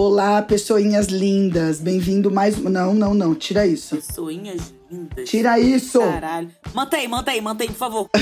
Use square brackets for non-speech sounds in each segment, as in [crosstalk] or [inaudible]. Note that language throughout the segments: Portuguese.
Olá, pessoinhas lindas. Bem-vindo mais. Não, não, não. Tira isso. Pessoinhas lindas. Tira isso. Caralho. Mantém, mantém, mantém, por favor. [laughs]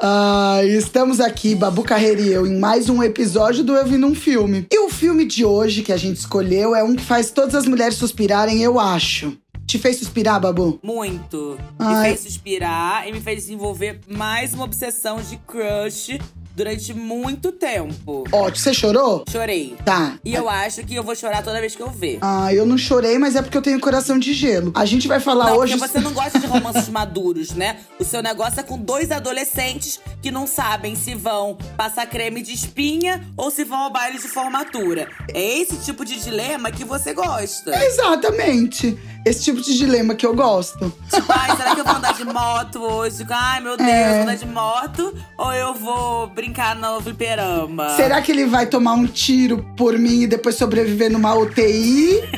Ah, estamos aqui, Babu Carreira e eu, em mais um episódio do Eu Vi Num Filme. E o filme de hoje que a gente escolheu é um que faz todas as mulheres suspirarem, eu acho. Te fez suspirar, Babu? Muito. Ai. Me fez suspirar e me fez desenvolver mais uma obsessão de crush durante muito tempo. Ó, você chorou? Chorei. Tá. E eu acho que eu vou chorar toda vez que eu ver. Ah, eu não chorei, mas é porque eu tenho coração de gelo. A gente vai falar Não, hoje. porque você não [laughs] gosta de romances maduros, né? O seu negócio é com dois adolescentes que não sabem se vão passar creme de espinha ou se vão ao baile de formatura. É esse tipo de dilema que você gosta. Exatamente. Esse tipo de dilema que eu gosto. Tipo, ai, será que eu vou andar de moto hoje? Ai, meu Deus, É. vou andar de moto ou eu vou brincar no fliperama? Será que ele vai tomar um tiro por mim e depois sobreviver numa UTI? [laughs]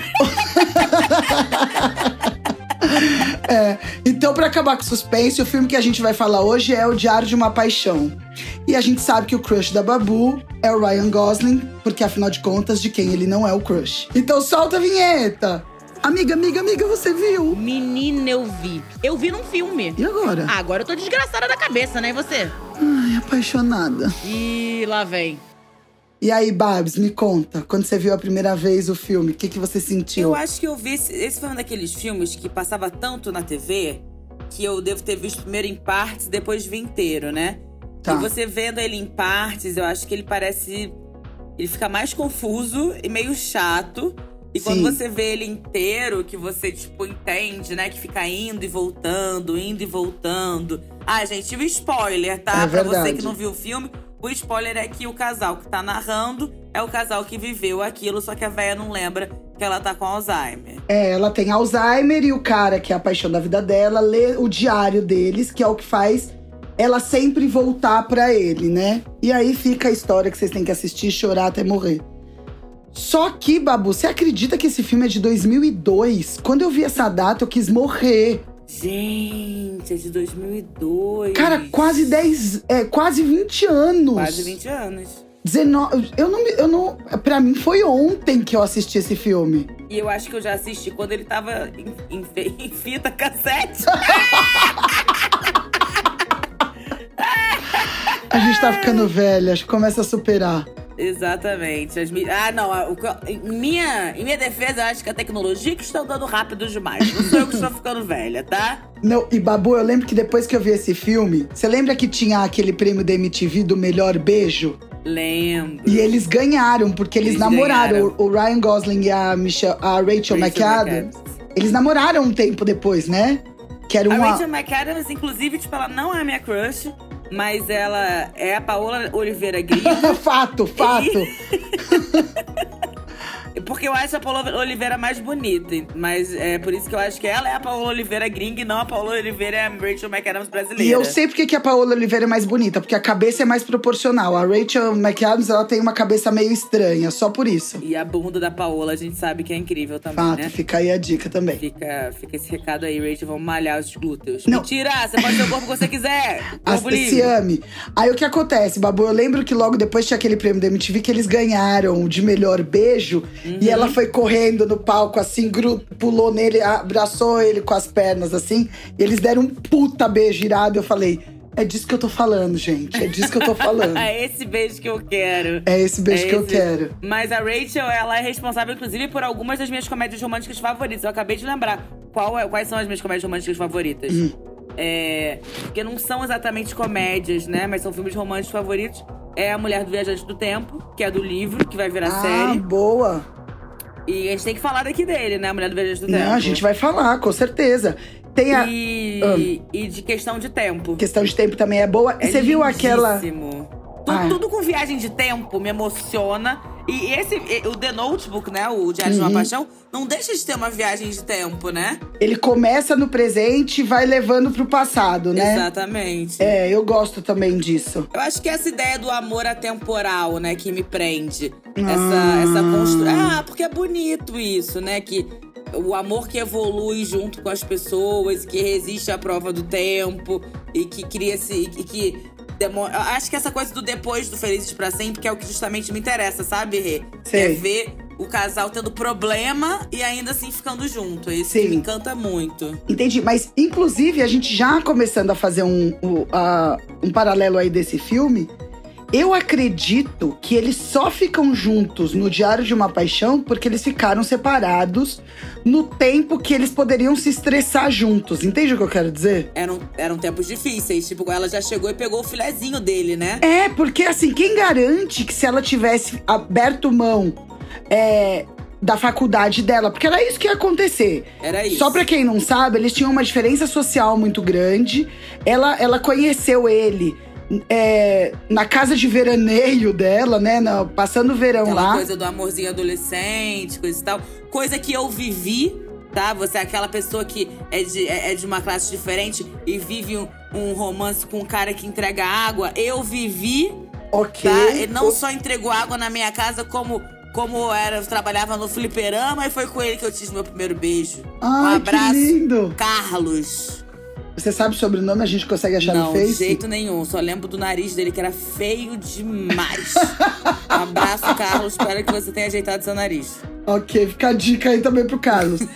É, então, pra acabar com o suspense, o filme que a gente vai falar hoje é O Diário de uma Paixão. E a gente sabe que o crush da Babu é o Ryan Gosling, porque afinal de contas, de quem ele não é o crush. Então solta a vinheta! Amiga, amiga, amiga, você viu? Menina, eu vi. Eu vi num filme. E agora? Ah, agora eu tô desgraçada da cabeça, né? E você? Ai, apaixonada. Ih, lá vem. E aí, Babs, me conta, quando você viu a primeira vez o filme, o que, que você sentiu? Eu acho que eu vi. Esse, esse foi um daqueles filmes que passava tanto na TV que eu devo ter visto primeiro em partes e depois vi inteiro, né? Tá. E você vendo ele em partes, eu acho que ele parece. Ele fica mais confuso e meio chato. E quando Sim. você vê ele inteiro, que você, tipo, entende, né? Que fica indo e voltando, indo e voltando. Ah, gente, tive spoiler, tá? É pra você que não viu o filme, o spoiler é que o casal que tá narrando é o casal que viveu aquilo, só que a véia não lembra que ela tá com Alzheimer. É, ela tem Alzheimer e o cara, que é a paixão da vida dela, lê o diário deles, que é o que faz ela sempre voltar pra ele, né? E aí fica a história que vocês têm que assistir chorar até morrer. Só que, Babu, você acredita que esse filme é de 2002? Quando eu vi essa data, eu quis morrer. Gente, é de 2002. Cara, quase 10, é, quase 20 anos. Quase 20 anos. 19, eu não, eu não, pra mim foi ontem que eu assisti esse filme. E eu acho que eu já assisti quando ele tava em, em [laughs] em fita cassete. [laughs] A gente tá ficando velha, acho que começa a superar. Exatamente. As mi- ah, não. a- em, minha, em minha defesa, eu acho que a tecnologia que está andando rápido demais. Não sou eu que estou ficando velha, tá? Não, e Babu, eu lembro que depois que eu vi esse filme, você lembra que tinha aquele prêmio da MTV do melhor beijo? Lembro. E eles ganharam, porque eles, Eles namoraram. O, o Ryan Gosling e a, Michelle, a Rachel, McAdams. Eles namoraram um tempo depois, né? Que era A uma. Rachel McAdams, inclusive, tipo, ela não é a minha crush, mas ela é a Paola Oliveira [laughs] Grillo. fato, fato. [laughs] Porque eu acho a Paola Oliveira mais bonita. Mas é por isso que eu acho que ela é a Paola Oliveira gringa e não a Paola Oliveira é a Rachel McAdams brasileira. E eu sei porque que a Paola Oliveira é mais bonita, porque a cabeça é mais proporcional. A Rachel McAdams, ela tem uma cabeça meio estranha, só por isso. E a bunda da Paola, a gente sabe que é incrível também, Fato, né? fica aí a dica também. Fica, fica esse recado aí, Rachel. Vamos malhar os glúteos. Não. Mentira! Você pode ter o corpo que você quiser. [laughs] Corpo se ame. Aí o que acontece, Babu? Eu lembro que logo depois tinha aquele prêmio da MTV que eles ganharam de melhor beijo. E Uhum. ela foi correndo no palco, assim, pulou nele, abraçou ele com as pernas, assim. E eles deram um puta beijo irado. Eu falei, é disso que eu tô falando, gente. É disso que eu tô falando. [laughs] É esse beijo que eu quero. É esse beijo É que eu esse. quero. Mas a Rachel, ela é responsável, inclusive, por algumas das minhas comédias românticas favoritas. Eu acabei de lembrar qual é- quais são as minhas comédias românticas favoritas. Hum. É, porque não são exatamente comédias, né? Mas são filmes românticos favoritos. É A Mulher do Viajante do Tempo, que é do livro, que vai virar Ah, série. boa. E a gente tem que falar daqui dele, né? A Mulher do Viajante do Tempo. Não, a gente vai falar, com certeza. Tem a E, e de questão de tempo. questão de tempo também é boa. É você viu aquela. lindíssimo. Tu- Ah. Tudo com viagem de tempo me emociona. E esse, o The Notebook, né? O Diário de Uhum. uma Paixão, não deixa de ter uma viagem de tempo, né? Ele começa no presente e vai levando pro passado, né? Exatamente. É, eu gosto também disso. Eu acho que essa ideia do amor atemporal, né, que me prende. Ah. Essa, essa construção. Ah, porque é bonito isso, né? Que o amor que evolui junto com as pessoas, que resiste à prova do tempo e que cria esse. e que eu acho que essa coisa do depois do Felizes pra Sempre, que é o que justamente me interessa, sabe, Rê? Sei. É ver o casal tendo problema e ainda assim ficando junto. É Isso Sim. me encanta muito. Entendi, mas inclusive a gente já começando a fazer um, um, a- um paralelo aí desse filme, eu acredito que eles só ficam juntos no Diário de uma Paixão porque eles ficaram separados no tempo que eles poderiam se estressar juntos. Entende o que eu quero dizer? Eram, eram tempos difíceis. Tipo, ela já chegou e pegou o filezinho dele, né? É, porque assim, quem garante que se ela tivesse aberto mão é, da faculdade dela, porque era isso que ia acontecer. Era isso. Só pra quem não sabe, eles tinham uma diferença social muito grande. Ela, ela conheceu ele é, na casa de veraneio dela, né? na- passando o verão Aquela lá. coisa do amorzinho adolescente, coisa e tal. Coisa que eu vivi, tá? Você é aquela pessoa que é de, é é de uma classe diferente e vive um, um romance com um cara que entrega água. Eu vivi, Ok. tá? Ele não só entregou água na minha casa, como. Como era, eu trabalhava no fliperama e foi com ele que eu tive meu primeiro beijo. um Ai, abraço, que lindo. Carlos. Você sabe o sobrenome? A gente consegue achar não, no de Face? jeito nenhum. Só lembro do nariz dele, que era feio demais. [laughs] Abraço, Carlos. Espero que você tenha ajeitado seu nariz. Ok, fica a dica aí também pro Carlos. [laughs]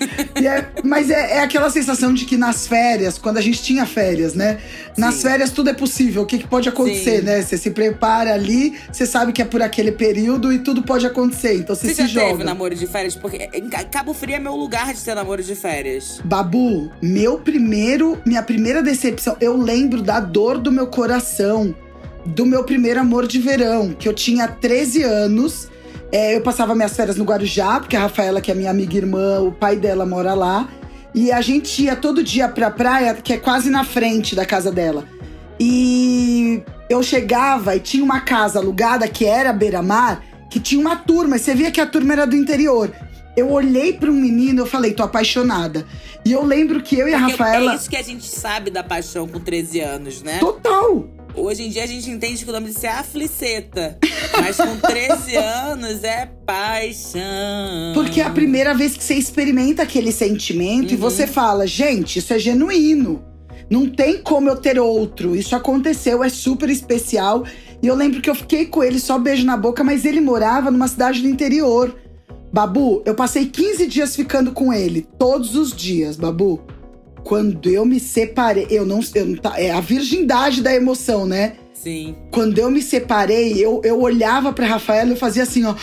É- mas é, é aquela sensação de que nas férias, quando a gente tinha férias, né? Nas Sim. férias tudo é possível. O que, que pode acontecer, Sim. né? Você se prepara ali, você sabe que é por aquele período e tudo pode acontecer. Então você, Você se já teve joga. namoro de férias? Porque Cabo Frio é meu lugar de ter namoro de férias. Babu, meu primeiro, minha primeira decepção, eu lembro da dor do meu coração, do meu primeiro amor de verão, que eu tinha 13 anos. É, eu passava minhas férias no Guarujá, porque a Rafaela, que é minha amiga irmã, o pai dela mora lá. E a gente ia todo dia pra praia, que é quase na frente da casa dela. E eu chegava e tinha uma casa alugada que era beira-mar, que tinha uma turma. E você via que a turma era do interior. Eu olhei para um menino, eu falei, tô apaixonada. E eu lembro que eu e a Porque Rafaela. É isso que a gente sabe da paixão com 13 anos, né? Total! Hoje em dia a gente entende que o nome disso é afliceta. Mas com 13 [laughs] anos é paixão. Porque é a primeira vez que você experimenta aquele sentimento e Uhum. você fala, gente, isso é genuíno. Não tem como eu ter outro. Isso aconteceu, é super especial. E eu lembro que eu fiquei com ele só beijo na boca, mas ele morava numa cidade do interior. Babu, eu passei 15 dias ficando com ele, todos os dias, Babu. Quando eu me separei, eu não, eu não tá- é a virgindade da emoção, né? Sim. Quando eu me separei, eu, eu olhava pra Rafaela e eu fazia assim, ó.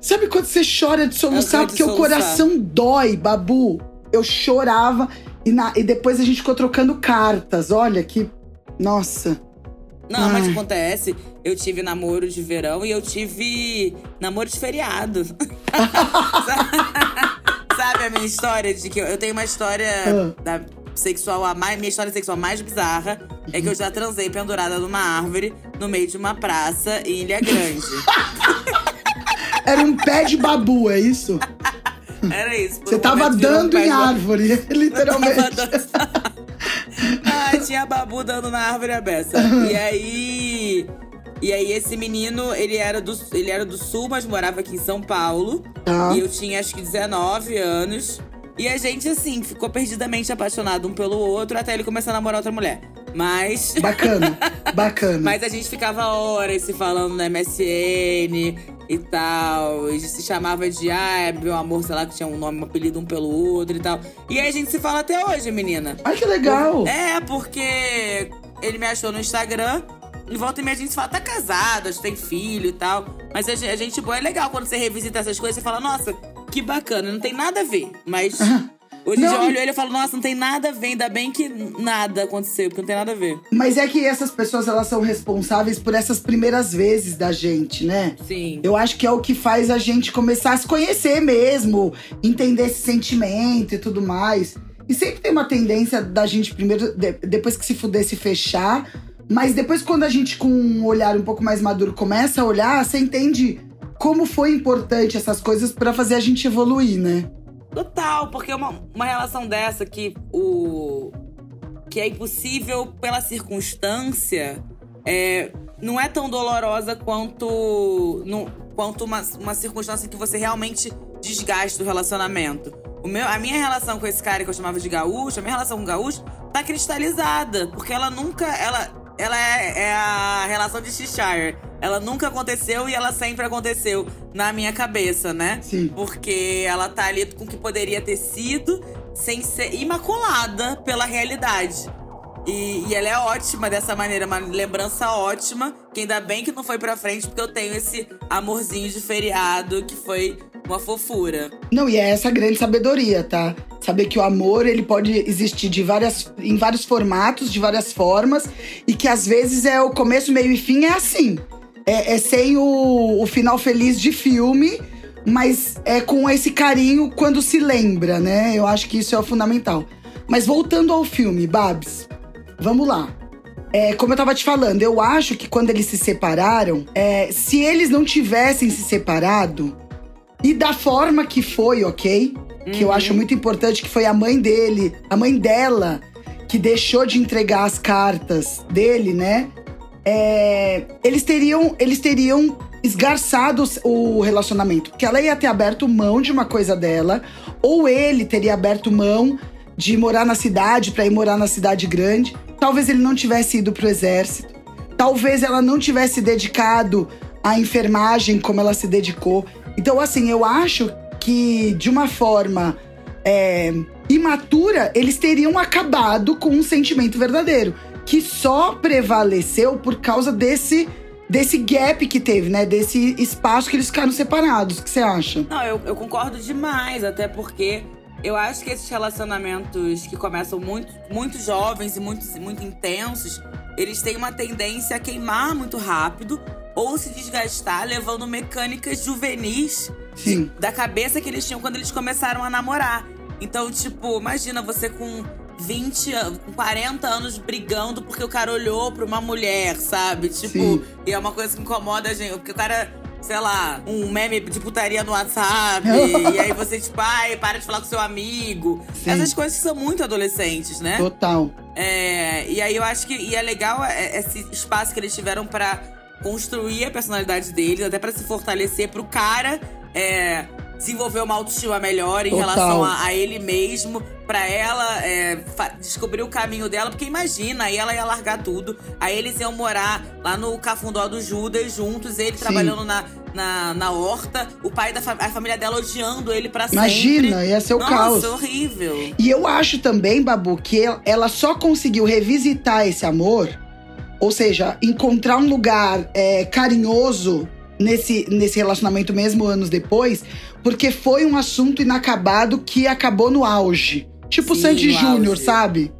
Sabe quando você chora de soluçar porque o soluçar. coração dói, babu? Eu chorava e, na- e depois a gente ficou trocando cartas. Olha que. Nossa. Não, mas Ai. acontece. Eu tive namoro de verão e eu tive namoro de feriado. [laughs] Sabe a minha história de que eu, eu tenho uma história Ah. da sexual a mais minha história sexual mais bizarra é que eu já transei pendurada numa árvore no meio de uma praça em Ilha Grande. [laughs] Era um pé de babu, é isso? Era isso. Você tava um dando em árvore, [laughs] Tava literalmente. Tinha babu dando na árvore a beça. [laughs] E aí. E aí, esse menino, ele era, do, ele era do sul, mas morava aqui em São Paulo. Tá. E eu tinha acho que 19 anos. E a gente, assim, ficou perdidamente apaixonado um pelo outro até ele começar a namorar outra mulher. Mas. [laughs] Bacana, bacana. Mas a gente ficava horas se falando no MSN e tal. E se chamava de, ah, meu amor, sei lá, que tinha um nome, um apelido um pelo outro e tal. E aí a gente se fala até hoje, menina. Ai, que legal. É, porque ele me achou no Instagram. E volta e meia a gente fala, tá casado, acho que tem filho e tal. Mas a gente, a gente boa é legal quando você revisita essas coisas, você fala, nossa, que bacana, não tem nada a ver. Mas hoje dia eu Não. olho ele e falo, nossa, não tem nada a ver, ainda bem que nada aconteceu, porque não tem nada a ver. Mas é que essas pessoas, elas são responsáveis por essas primeiras vezes da gente, né? Sim. Eu acho que é o que faz a gente começar a se conhecer mesmo, entender esse sentimento e tudo mais. E sempre tem uma tendência da gente primeiro, de- depois que se fuder, se fechar. Mas depois, quando a gente, com um olhar um pouco mais maduro, começa a olhar, você entende como foi importante essas coisas pra fazer a gente evoluir, né? Total, porque uma, uma relação dessa que o. que é impossível pela circunstância é, não é tão dolorosa quanto. no- quanto uma, uma circunstância que você realmente desgasta o relacionamento. O meu, a minha relação com esse cara que eu chamava de gaúcho, a minha relação com o gaúcho tá cristalizada. Porque ela nunca. Ela, ela é, é, a relação de Cheshire. Ela nunca aconteceu e ela sempre aconteceu na minha cabeça, né? Sim. Porque ela tá ali com o que poderia ter sido, sem ser imaculada pela realidade. E, e ela é ótima dessa maneira, uma lembrança ótima. Que ainda bem que não foi pra frente, porque eu tenho esse amorzinho de feriado que foi uma fofura. Não, e é essa grande sabedoria, tá? Saber que o amor ele pode existir de várias, em vários formatos, de várias formas, e que às vezes é o começo, meio e fim é assim. É, é sem o, o final feliz de filme, mas é com esse carinho quando se lembra, né? Eu acho que isso é o fundamental. Mas voltando ao filme, Babs, vamos lá. É, como eu tava te falando, eu acho que quando eles se separaram, é, se eles não tivessem se separado, e da forma que foi, ok? Que eu acho muito importante, que foi a mãe dele, a mãe dela, que deixou de entregar as cartas dele, né? É, eles teriam, eles teriam esgarçado o relacionamento, porque ela ia ter aberto mão de uma coisa dela, ou ele teria aberto mão de morar na cidade para ir morar na cidade grande. Talvez ele não tivesse ido pro exército. Talvez ela não tivesse dedicado à enfermagem como ela se dedicou. Então, assim, eu acho que de uma forma é, imatura, eles teriam acabado com um sentimento verdadeiro. Que só prevaleceu por causa desse, desse gap que teve, né? Desse espaço que eles ficaram separados. O que você acha? Não, eu, eu concordo demais, até porque eu acho que esses relacionamentos que começam muito, muito jovens e muito, muito intensos, eles têm uma tendência a queimar muito rápido ou se desgastar, levando mecânicas juvenis Sim. da cabeça que eles tinham quando eles começaram a namorar. Então, tipo, imagina você com 20, an- com 40 anos brigando porque o cara olhou pra uma mulher, sabe? Tipo, Sim. e é uma coisa que incomoda a gente. Porque o cara, sei lá, um meme de putaria no WhatsApp. [laughs] e aí você, tipo, ai, para de falar com seu amigo. Sim. Essas coisas que são muito adolescentes, né? Total. É, e aí eu acho que e é legal é, esse espaço que eles tiveram pra construir a personalidade deles, até pra se fortalecer pro cara é, desenvolver uma autoestima melhor em Total. relação a, a ele mesmo, pra ela é, descobrir o caminho dela, porque imagina, aí ela ia largar tudo, aí eles iam morar lá no cafundó do Judas juntos, ele trabalhando na, na, na horta, o pai da fa- a família dela odiando ele pra Imagina, sempre. ia ser o Nossa, caos. horrível. E eu acho também, Babu, que el- ela só conseguiu revisitar esse amor, ou seja, encontrar um lugar é, carinhoso nesse, nesse relacionamento mesmo anos depois, porque foi um assunto inacabado que acabou no auge. Tipo Sim, Sandy Júnior, sabe?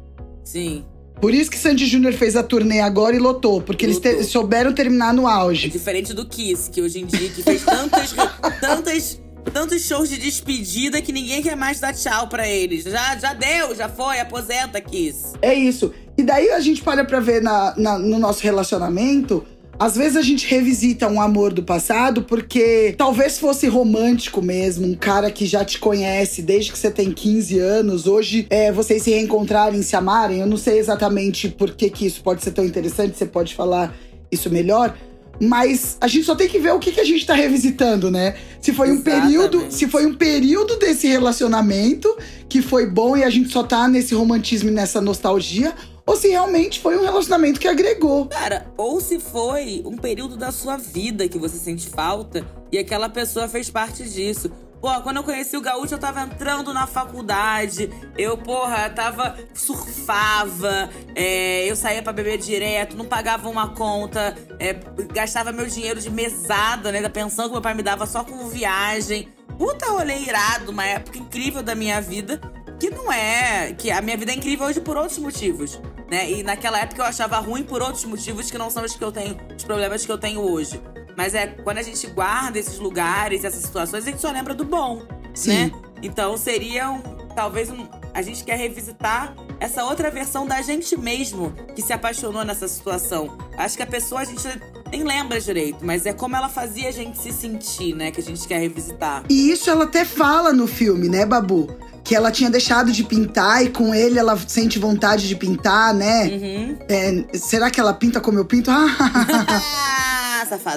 Sim. Por isso que Sandy Júnior fez a turnê agora e lotou, porque eles Lotou. te- souberam terminar no É auge. diferente do Kiss, que hoje em dia que fez tantas, [laughs] tantas, tantos shows de despedida que ninguém quer mais dar tchau pra eles. Já, já deu, já foi, aposenta, Kiss. É isso. E daí a gente para pra ver na, na- no nosso relacionamento. Às vezes a gente revisita um amor do passado porque talvez fosse romântico mesmo, um cara que já te conhece desde que você tem 15 anos. Hoje é, vocês se reencontrarem, se amarem. Eu não sei exatamente por que, que isso pode ser tão interessante, você pode falar isso melhor. Mas a gente só tem que ver o que, que a gente tá revisitando, né? Se foi um Exatamente. período, se foi um período desse relacionamento que foi bom e a gente só tá nesse romantismo e nessa nostalgia, ou se realmente foi um relacionamento que agregou. Cara, ou se foi um período da sua vida que você sente falta e aquela pessoa fez parte disso. Pô, quando eu conheci o Gaúcho, eu tava entrando na faculdade. Eu, porra, tava. surfava. é, eu saía pra beber direto, não pagava uma conta. é, gastava meu dinheiro de mesada, né? Da pensão que meu pai me dava só com viagem. Puta rolê irado, uma época incrível da minha vida. Que não é. Que a minha vida é incrível hoje por outros motivos. Né? E naquela época eu achava ruim por outros motivos que não são os que eu tenho, os problemas que eu tenho hoje. Mas é quando a gente guarda esses lugares, essas situações, a gente só lembra do bom, Sim. né? Então seria um, talvez um, a gente quer revisitar essa outra versão da gente mesmo que se apaixonou nessa situação. Acho que a pessoa a gente nem lembra direito, mas é como ela fazia a gente se sentir, né? Que a gente quer revisitar. E isso ela até fala no filme, né, Babu? Que ela tinha deixado de pintar e com ele ela sente vontade de pintar, né? Uhum. É, será que ela pinta como eu pinto? ah, [laughs] [laughs]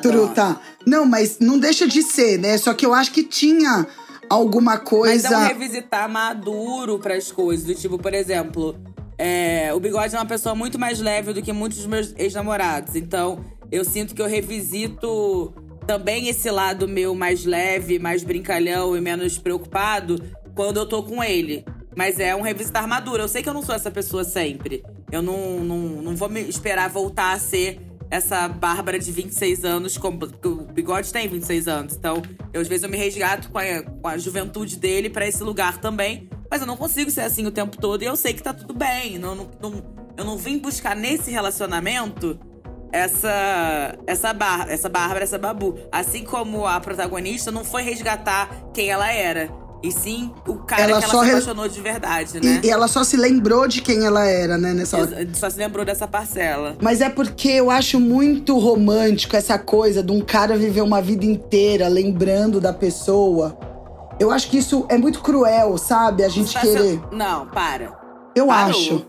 Truta. Não, mas não deixa de ser, né? Só que eu acho que tinha alguma Mas coisa. é um revisitar maduro pras coisas. Do tipo, por exemplo, é, o Bigode é uma pessoa muito mais leve do que muitos dos meus ex-namorados. Então, eu sinto que eu revisito também esse lado meu mais leve, mais brincalhão e menos preocupado quando eu tô com ele. Mas é um revisitar armadura. Eu sei que eu não sou essa pessoa sempre. Eu não, não, não vou me esperar voltar a ser essa Bárbara de 26 anos, porque o Bigode tem 26 anos. Então, eu, às vezes eu me resgato com a, com a juventude dele para esse lugar também. Mas eu não consigo ser assim o tempo todo e eu sei que tá tudo bem. Não, não, não eu não vim buscar nesse relacionamento essa essa bar, essa Bárbara, essa Babu. Assim como a protagonista não foi resgatar quem ela era. E sim o cara Ela que só ela se re- apaixonou de verdade, né? E, e ela só se lembrou de quem ela era, né, nessa hora. Só se lembrou dessa parcela. Mas é porque eu acho muito romântico essa coisa de um cara viver uma vida inteira lembrando da pessoa. Eu acho que isso é muito cruel, sabe? A gente querer. Não, para. Eu Parou. acho.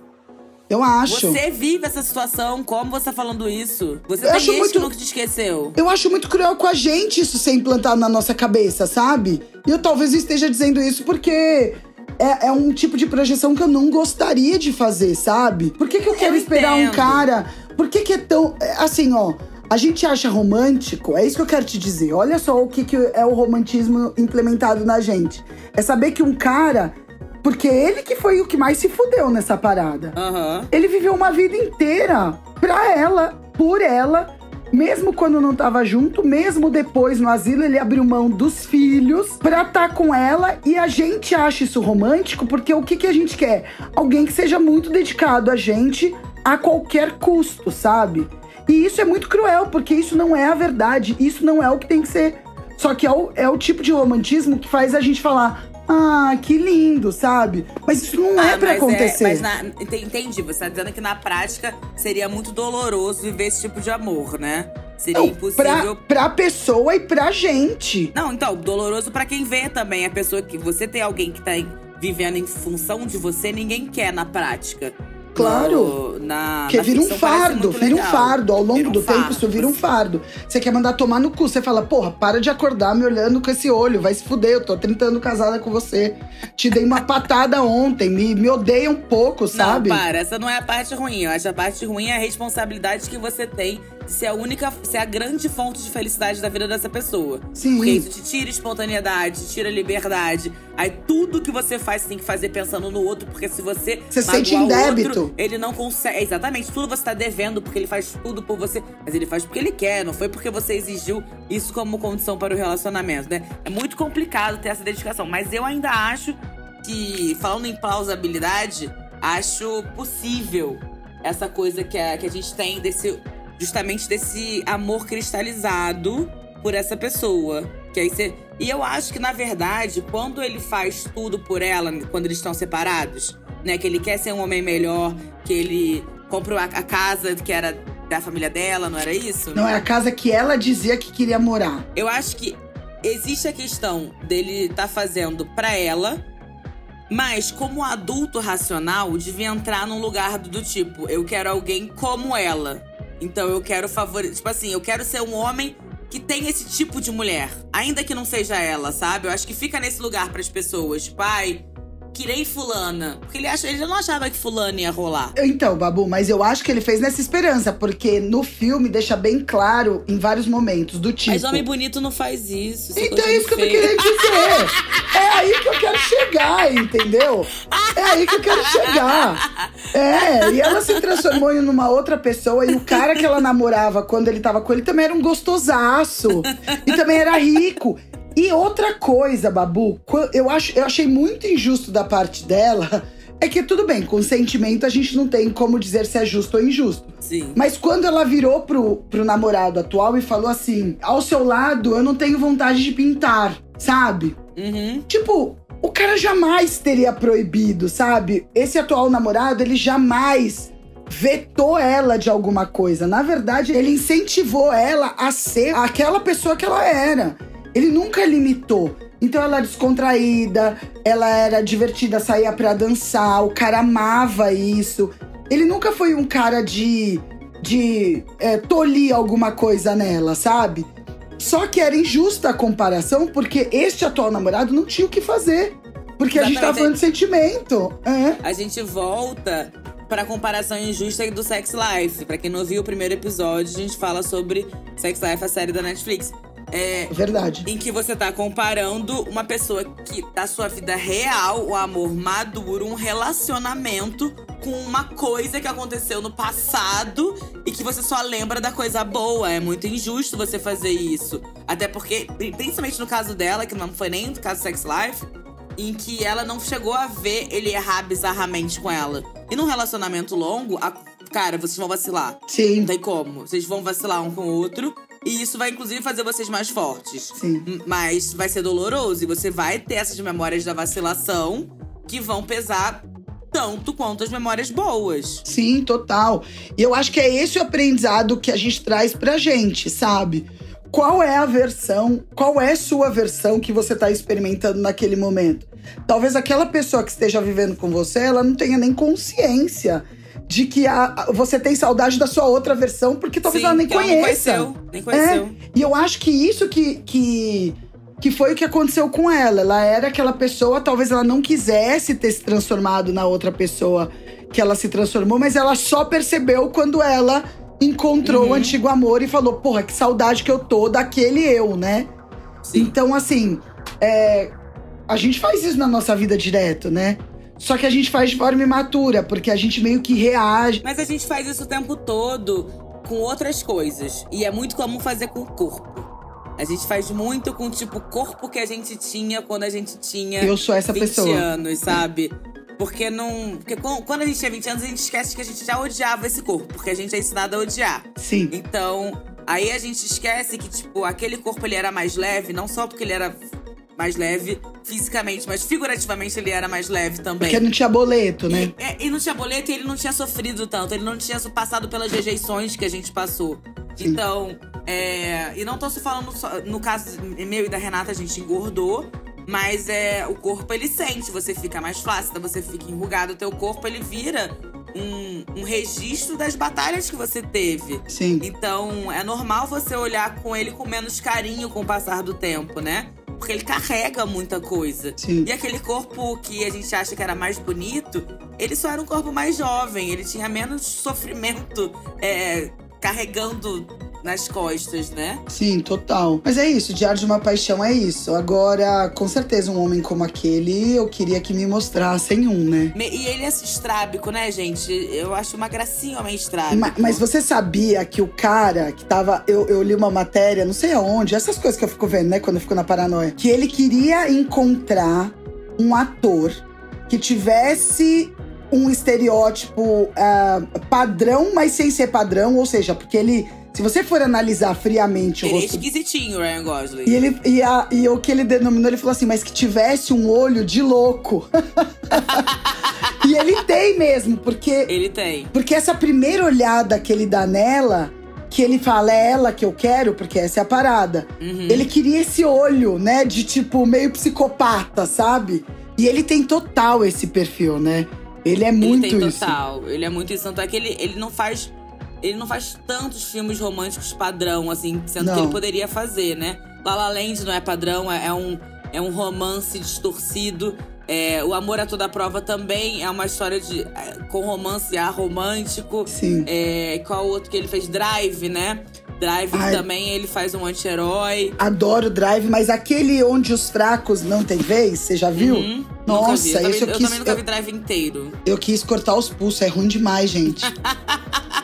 Eu acho. Você vive essa situação, como você tá falando isso? Você Eu tem acho ex muito- que nunca te esqueceu. Eu acho muito cruel com a gente isso ser implantado na nossa cabeça, sabe? E eu talvez esteja dizendo isso porque é, é um tipo de projeção que eu não gostaria de fazer, sabe? Por que, que eu quero esperar um cara? Por que, que é tão. é, Assim, ó. A gente acha romântico, é isso que eu quero te dizer. Olha só o que, que é o romantismo implementado na gente. É saber que um cara. Porque ele que foi o que mais se fudeu nessa parada. Aham. Ele viveu uma vida inteira pra ela, por ela, mesmo quando não tava junto, mesmo depois no asilo, ele abriu mão dos filhos pra estar com ela. E a gente acha isso romântico porque o que, que a gente quer? Alguém que seja muito dedicado a gente a qualquer custo, sabe? E isso é muito cruel, porque isso não é a verdade, isso não é o que tem que ser. Só que é o, é o tipo de romantismo que faz a gente falar. Ah, que lindo, sabe? Mas isso não é Ah, pra mas acontecer. mas na- ente- entendi, você tá dizendo que na prática seria muito doloroso viver esse tipo de amor, né? Seria Não, impossível. pra, pra pessoa e pra gente. Não, então, doloroso pra quem vê também. A pessoa que você tem alguém que tá vivendo em função de você, ninguém quer na prática. Claro. No- na, Porque na vira um fardo, vira um legal. fardo. Ao longo um do tempo, fardo. isso vira um fardo. Você quer mandar tomar no cu. Você fala, porra, para de acordar me olhando com esse olho. Vai se fuder, eu tô 30 anos casada com você. Te dei uma patada ontem, me, me odeia um pouco, sabe? Não, para, essa não é a parte ruim. Eu acho a parte ruim é a responsabilidade que você tem de ser a única, ser a grande fonte de felicidade da vida dessa pessoa. Sim. Porque isso te tira espontaneidade, te tira liberdade. Aí tudo que você faz, você tem que fazer pensando no outro, porque se você. Você sente em débito. Outro, ele não consegue. Exatamente, tudo você tá devendo, porque ele faz tudo por você. Mas ele faz porque ele quer, não foi porque você exigiu isso como condição para o relacionamento, né? É muito complicado ter essa dedicação. Mas eu ainda acho que, falando em plausibilidade, acho possível essa coisa que a, que a gente tem desse. Justamente desse amor cristalizado por essa pessoa. Que aí você. E eu acho que, na verdade, quando ele faz tudo por ela, quando eles estão separados, né? Que ele quer ser um homem melhor, que ele comprou a, casa que era da família dela, não era isso? Não é a casa que ela dizia que queria morar. Eu acho que existe a questão dele tá fazendo pra ela, mas como adulto racional, devia entrar num lugar do tipo, eu quero alguém como ela. Então eu quero favorecer, tipo assim, eu quero ser um homem que tem esse tipo de mulher, ainda que não seja ela, sabe? Eu acho que fica nesse lugar pras pessoas, tipo, ai, quirei fulana, porque ele acha, ele não achava que fulana ia rolar. Então, Babu, mas eu acho que ele fez nessa esperança, porque no filme deixa bem claro em vários momentos, do tipo. Mas homem bonito não faz isso. isso Então coisa é isso que eu tô querendo dizer. [laughs] É aí que eu quero chegar, entendeu? É aí que eu quero chegar. É, e ela se transformou em uma outra pessoa. E o cara que ela namorava quando ele tava com ele também era um gostosaço. E também era rico. E outra coisa, Babu, eu, acho, eu achei muito injusto da parte dela. [laughs] É que tudo bem, com sentimento a gente não tem como dizer se é justo ou injusto. Sim. Mas quando ela virou pro, pro namorado atual e falou assim: ao seu lado eu não tenho vontade de pintar, sabe? Uhum. Tipo, o cara jamais teria proibido, sabe? Esse atual namorado, ele jamais vetou ela de alguma coisa. Na verdade, ele incentivou ela a ser aquela pessoa que ela era. Ele nunca limitou. Então ela era descontraída, ela era divertida, saía pra dançar, o cara amava isso. Ele nunca foi um cara de, de é, tolir alguma coisa nela, sabe? Só que era injusta a comparação, porque este atual namorado não tinha o que fazer. Porque a gente tava Exatamente. falando de sentimento. É. a gente volta pra comparação injusta do Sex Life. Pra quem não viu o primeiro episódio, a gente fala sobre Sex Life, a série da Netflix. É, Verdade. em que você tá comparando uma pessoa que da sua vida real, o amor maduro, um relacionamento com uma coisa que aconteceu no passado e que você só lembra da coisa boa. É muito injusto você fazer isso. Até porque, pri- principalmente no caso dela, que não foi nem no caso Sex Life, em que ela não chegou a ver ele errar bizarramente com ela. E num relacionamento longo, a- cara, vocês vão vacilar. Não Sim, tem como. Vocês vão vacilar um com o outro. E isso vai, inclusive, fazer vocês mais fortes. sim. Mas vai ser doloroso. E você vai ter essas memórias da vacilação que vão pesar tanto quanto as memórias boas. Sim, total. E eu acho que é esse o aprendizado que a gente traz pra gente, sabe? Qual é a versão, qual é a sua versão que você tá experimentando naquele momento? Talvez aquela pessoa que esteja vivendo com você, ela não tenha nem consciência de que a, você tem saudade da sua outra versão, porque talvez Sim, ela nem que ela conheça. não conheceu. Nem conheceu. E eu acho que isso que, que, que foi o que aconteceu com ela. Ela era aquela pessoa, talvez ela não quisesse ter se transformado na outra pessoa que ela se transformou, mas ela só percebeu quando ela encontrou Uhum. o antigo amor e falou: Porra, que saudade que eu tô daquele eu, né? Sim. Então, assim, é, a gente faz isso na nossa vida direto, né? Só que a gente faz de forma imatura, porque a gente meio que reage. Mas a gente faz isso o tempo todo com outras coisas. E é muito comum fazer com o corpo. A gente faz muito com, tipo, o corpo que a gente tinha quando a gente tinha Eu sou essa 20 pessoa. anos, sabe? Porque não. Porque quan- quando a gente tinha 20 anos, a gente esquece que a gente já odiava esse corpo, porque a gente é ensinado a odiar. Sim. Então, aí a gente esquece que, tipo, aquele corpo ele era mais leve, não só porque ele era mais leve fisicamente, mas figurativamente ele era mais leve também. Porque não tinha boleto, né? E, é, e não tinha boleto e ele não tinha sofrido tanto, ele não tinha passado pelas rejeições que a gente passou. Sim. Então, é, e não tô falando só, no caso meu e da Renata, a gente engordou, mas é o corpo ele sente, você fica mais flácida, você fica enrugado, o teu corpo ele vira um, um registro das batalhas que você teve. Sim. Então, é normal você olhar com ele com menos carinho com o passar do tempo, né? Porque ele carrega muita coisa. Sim. E aquele corpo que a gente acha que era mais bonito, ele só era um corpo mais jovem, ele tinha menos sofrimento é, carregando nas costas, né? Sim, total. Mas é isso, Diário de uma Paixão é isso. Agora, com certeza, um homem como aquele, eu queria que me mostrassem um, né? E ele é estrábico, né, gente? Eu acho uma gracinha homem estrábico. Ma- Mas você sabia que o cara que tava. Eu, eu li uma matéria, não sei aonde, essas coisas que eu fico vendo, né, quando eu fico na paranoia. Que ele queria encontrar um ator que tivesse um estereótipo ah, padrão, mas sem ser padrão. Ou seja, porque ele. Se você for analisar friamente o Ele é rosto esquisitinho, Ryan Gosling. E, ele, e, a- e o que ele denominou, ele falou assim, mas que tivesse um olho de louco. [laughs] e ele tem mesmo, porque, Ele tem. porque essa primeira olhada que ele dá nela, que ele fala, é ela que eu quero, porque essa é a parada. Uhum. Ele queria esse olho, né, de tipo, meio psicopata, sabe? E ele tem total esse perfil, né? Ele é muito ele tem isso. total. Ele é muito isso. Tanto é que ele, ele não faz. Ele não faz tantos filmes românticos padrão, assim, sendo que Não. ele poderia fazer, né? La La Land não é padrão, é, é um, é um romance distorcido. É, o Amor a Toda Prova também é uma história de é, com romance a romântico. Sim. É, qual outro que ele fez? Drive, né? Drive Ai. também ele faz um anti-herói. Adoro Drive, mas aquele onde os fracos não tem vez, você já viu? Uhum. Nossa, vi. Eu, também, eu eu quis- também nunca eu- vi Drive inteiro. Eu quis cortar os pulsos, é ruim demais, gente. [laughs]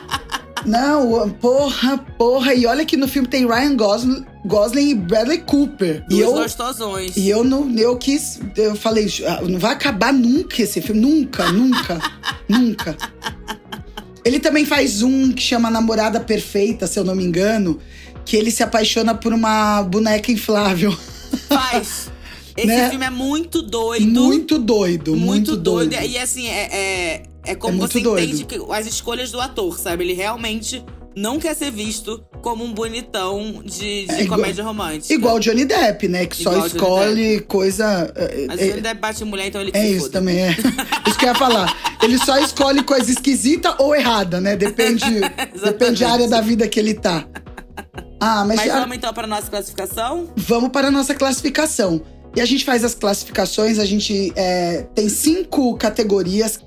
Não, porra, porra. E olha que no filme tem Ryan Gosling, Gosling e Bradley Cooper. E Dois eu, gostosões. e eu não, eu quis, eu falei, "Ah, não vai acabar nunca esse filme, nunca, nunca, [laughs] nunca. Ele também faz um que chama Namorada Perfeita, se eu não me engano, que ele se apaixona por uma boneca inflável. Faz. [laughs] Esse Né? filme é muito doido. Muito doido, muito, muito doido. doido. E assim, é, é, é como É você doido. entende que as escolhas do ator, sabe? Ele realmente não quer ser visto como um bonitão de, de É igual- comédia romântica. Igual Johnny Depp, né? Que só Igual Johnny escolhe coisa. é, Mas é- o Johnny Depp bate em mulher, então ele que É isso foda. também, é. [laughs] Isso que eu ia falar. Ele só escolhe coisa esquisita ou errada, né? Depende, [laughs] depende da área da vida que ele tá. Ah, mas, Mas já- vamos então para nossa classificação? vamos para a nossa classificação. E a gente faz as classificações, a gente é, tem cinco categorias.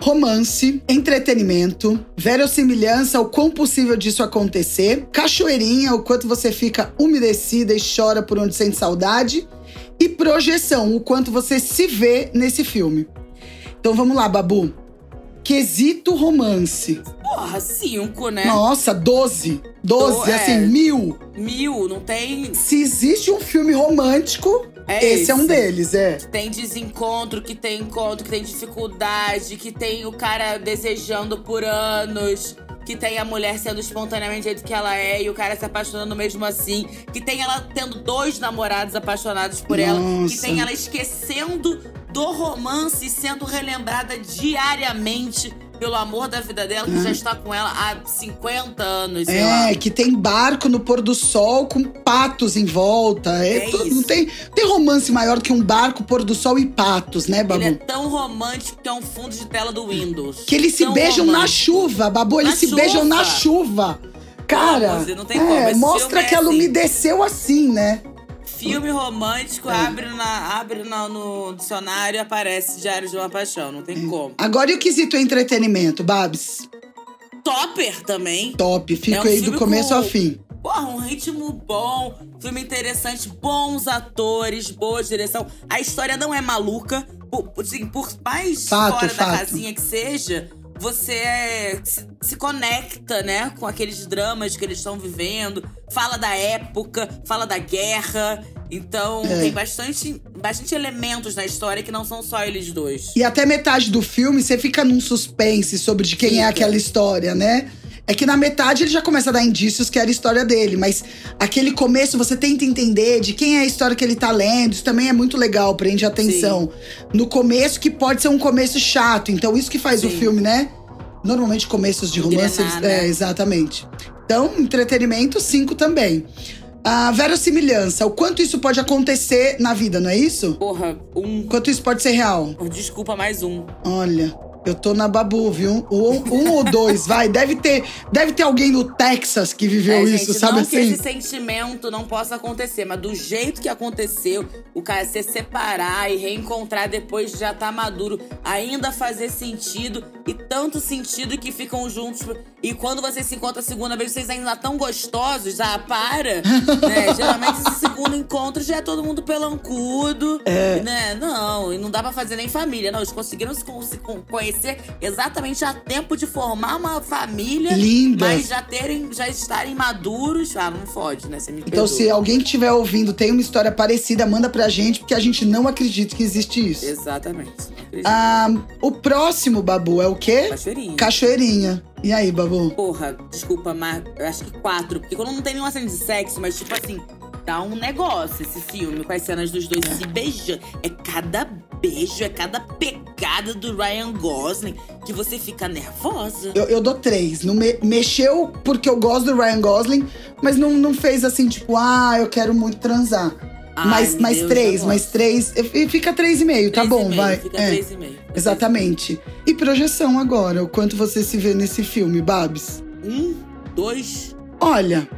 Romance, entretenimento, verossimilhança, o quão possível disso acontecer, cachoeirinha, o quanto você fica umedecida e chora por onde sente saudade, e projeção, o quanto você se vê nesse filme. Então vamos lá, Babu. Quesito romance. Porra, cinco, né? Nossa, 12. 12, Do- é. assim, mil. Mil, não tem. Se existe um filme romântico, É esse, é um deles, é. Tem desencontro, que tem encontro, que tem dificuldade, que tem o cara desejando por anos, que tem a mulher sendo espontaneamente do jeito que ela é e o cara se apaixonando mesmo assim, que tem ela tendo dois namorados apaixonados por ela, que Nossa. tem ela esquecendo do romance e sendo relembrada diariamente pelo amor da vida dela, que já está com ela há 50 anos, lá. É, que tem barco no pôr do sol com patos em volta. É, É tudo- não tem, tem romance maior do que um barco, pôr do sol e patos, né, Babu? Ele é tão romântico que é um fundo de tela do Windows. Que eles se Tão beijam na romântico. chuva, Babu. Eles Na se beijam na chuva. chuva. Cara, Não, é, mostra filme é que ela assim. umedeceu assim, né? Filme romântico, É. abre, na, abre na- no dicionário e aparece Diário de uma Paixão. Não tem como. Agora e o quesito entretenimento, Babs? Topper também. Top, fico É um aí do começo com- ao fim. Porra, um ritmo bom, filme interessante, bons atores, boa direção. A história não é maluca. Por, assim, por mais Fato, fora da fato. casinha que seja, você é- se, se conecta, né, com aqueles dramas que eles estão vivendo. Fala da época, fala da guerra. Então, É. tem bastante, bastante elementos na história que não são só eles dois. E até metade do filme você fica num suspense sobre de quem é Fica. aquela história, né? É que na metade ele já começa a dar indícios que era a história dele, mas aquele começo você tenta entender de quem é a história que ele tá lendo. Isso também é muito legal, prende atenção. No começo, que pode ser um começo chato. Então, isso que faz o Sim. filme, né? Normalmente, começos de romance. Eles- né? É, exatamente. Então, entretenimento, cinco também. A verossimilhança, o quanto isso pode acontecer na vida, não é isso? Porra, um. O quanto isso pode ser real? Desculpa, mais um. Olha, eu tô na babu, viu? Um, um ou dois, vai. Deve ter, deve ter alguém no Texas que viveu É, isso, gente, sabe não assim? que esse sentimento não possa acontecer, mas do jeito que aconteceu, o cara se separar e reencontrar depois de já tá maduro, ainda fazer sentido e tanto sentido que ficam juntos. E quando você se encontra a segunda vez, vocês ainda estão gostosos, ah, para. né? [laughs] Geralmente esse segundo encontro já é todo mundo pelancudo, É. né? Não, e não dá pra fazer nem família, não. Eles conseguiram se se con- conhecer exatamente a tempo de formar uma família. Linda. Mas já terem, já estarem maduros. Ah, não fode, né? Você me Então, perdoa. se alguém que estiver ouvindo tem uma história parecida, manda pra gente, porque a gente não acredita que existe isso. Exatamente. Ah, o próximo, Babu, é o quê? Cachoeirinha. Cachoeirinha. E aí, Babu? Porra, desculpa, mas eu acho que quatro. Porque quando não tem nenhuma cena de sexo, mas tipo assim, dá um negócio esse filme com as cenas dos dois se beijando. É cada beijo, é cada pegada do Ryan Gosling que você fica nervosa. Eu, eu dou três. Não me- mexeu porque eu gosto do Ryan Gosling, mas não, não fez assim, tipo, ah, eu quero muito transar. Ai, mais mais Deus, três, mais três. E fica três e meio, tá Três e bom, meio, vai. Fica É. três e meio. Exatamente. E projeção agora, o quanto você se vê nesse filme, Babs? Um, dois. Olha,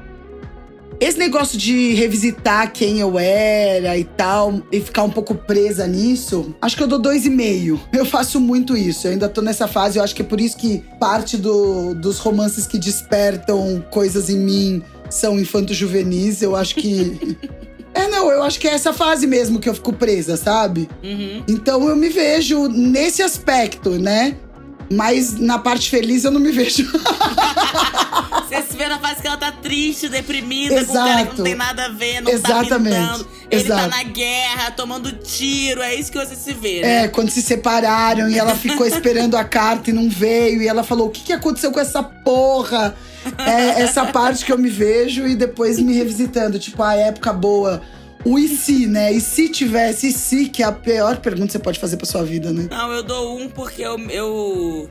esse negócio de revisitar quem eu era e tal, e ficar um pouco presa nisso, acho que eu dou dois e meio. [laughs] Eu faço muito isso. Eu ainda tô nessa fase, eu acho que é por isso que parte do- dos romances que despertam coisas em mim são infanto-juvenis. Eu acho que. [laughs] é, não, eu acho que é essa fase mesmo que eu fico presa, sabe? Uhum. Então eu me vejo nesse aspecto, né? Mas na parte feliz eu não me vejo. [laughs] Você se vê na fase que ela tá triste, deprimida, com um cara que Exato. não tem nada a ver, não Exatamente. tá pintando. Ele tá Exato. na guerra, tomando tiro. É isso que você se vê, né? É, quando se separaram e ela ficou [laughs] esperando a carta e não veio. E ela falou: o que, que aconteceu com essa porra? É essa parte que eu me vejo e depois me revisitando. Tipo, a época boa. O e se, né? E se tivesse, e se, que é a pior pergunta que você pode fazer pra sua vida, né? Não, eu dou um porque eu, eu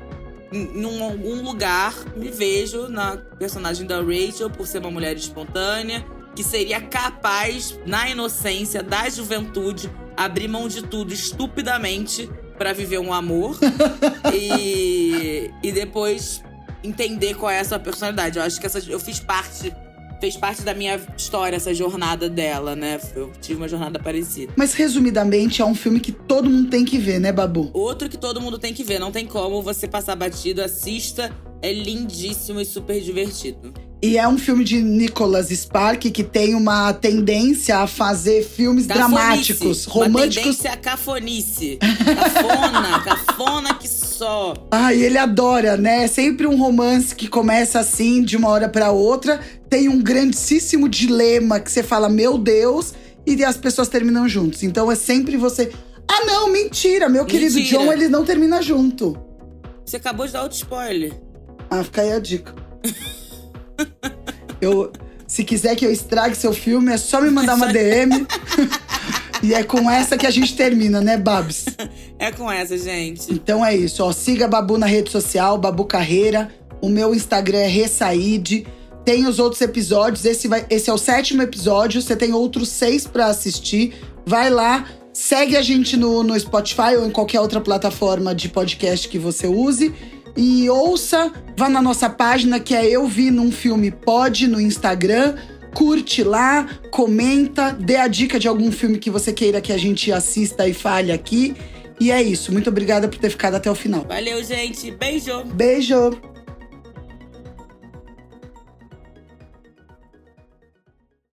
em um- algum lugar me vejo na personagem da Rachel por ser uma mulher espontânea que seria capaz na inocência da juventude abrir mão de tudo estupidamente pra viver um amor [laughs] e e depois entender qual é a sua personalidade. Eu acho que essa, eu fiz parte fez parte da minha história, essa jornada dela, né? Eu tive uma jornada parecida. Mas resumidamente, é um filme que todo mundo tem que ver, né, Babu? Outro que todo mundo tem que ver, não tem como você passar batido, assista. É lindíssimo e super divertido. E é um filme de Nicholas Spark que tem uma tendência a fazer filmes Cafonice, dramáticos, Uma românticos. tendência a cafonice. Cafona, [laughs] cafona que só. Ai, ele adora, né? É sempre um romance que começa assim, de uma hora pra outra. Tem um grandíssimo dilema que você fala, meu Deus, e as pessoas terminam juntos. Então é sempre você. Ah, não, mentira! Meu querido Mentira. John, eles não terminam junto. Você acabou de dar outro spoiler. Ah, fica aí a dica. [laughs] [laughs] eu, se quiser que eu estrague seu filme, é só me mandar uma [laughs] DM. e é com essa que a gente termina, né, Babs? É com essa, gente. Então é isso, ó. Siga a Babu na rede social, Babu Carreira. O meu Instagram é Ressaíde. Tem os outros episódios. Esse, vai, esse é o sétimo episódio. Você tem outros seis pra assistir. Vai lá, segue a gente no, no Spotify ou em qualquer outra plataforma de podcast que você use. E ouça, vá na nossa página que é Eu Vi Num Filme Pode no Instagram. Curte lá, comenta, dê a dica de algum filme que você queira que a gente assista e fale aqui. E é isso. Muito obrigada por ter ficado até o final. Valeu, gente. Beijo. Beijo!